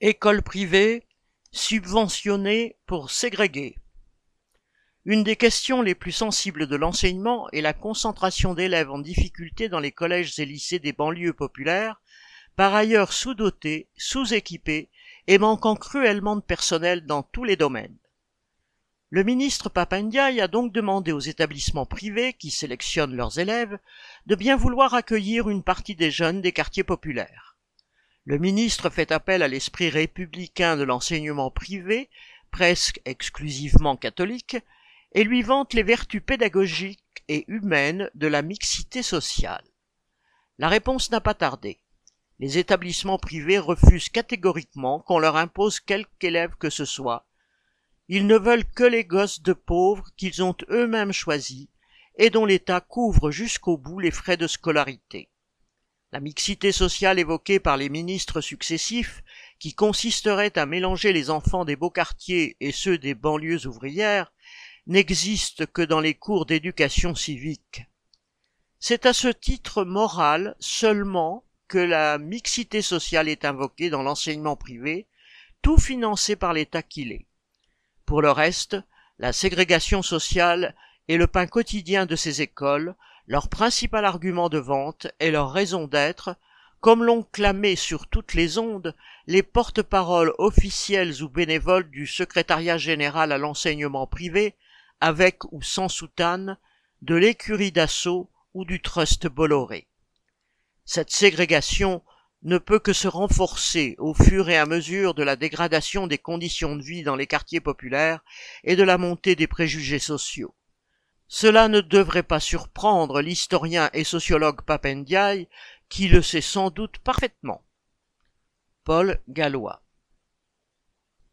École privée, subventionnée pour ségréguer. Une des questions les plus sensibles de l'enseignement est la concentration d'élèves en difficulté dans les collèges et lycées des banlieues populaires, par ailleurs sous-dotés, sous-équipés et manquant cruellement de personnel dans tous les domaines. Le ministre Papandiaï a donc demandé aux établissements privés qui sélectionnent leurs élèves de bien vouloir accueillir une partie des jeunes des quartiers populaires. Le ministre fait appel à l'esprit républicain de l'enseignement privé, presque exclusivement catholique, et lui vante les vertus pédagogiques et humaines de la mixité sociale. La réponse n'a pas tardé. Les établissements privés refusent catégoriquement qu'on leur impose quelque élève que ce soit. Ils ne veulent que les gosses de pauvres qu'ils ont eux-mêmes choisis et dont l'État couvre jusqu'au bout les frais de scolarité. La mixité sociale évoquée par les ministres successifs, qui consisterait à mélanger les enfants des beaux quartiers et ceux des banlieues ouvrières, n'existe que dans les cours d'éducation civique. C'est à ce titre moral seulement que la mixité sociale est invoquée dans l'enseignement privé, tout financé par l'État qu'il est. Pour le reste, la ségrégation sociale est le pain quotidien de ces écoles, leur principal argument de vente et leur raison d'être, comme l'ont clamé sur toutes les ondes les porte-paroles officiels ou bénévoles du secrétariat général à l'enseignement privé, avec ou sans soutane, de l'écurie d'assaut ou du trust Bolloré. Cette ségrégation ne peut que se renforcer au fur et à mesure de la dégradation des conditions de vie dans les quartiers populaires et de la montée des préjugés sociaux. Cela ne devrait pas surprendre l'historien et sociologue Papendiaï, qui le sait sans doute parfaitement. Paul Gallois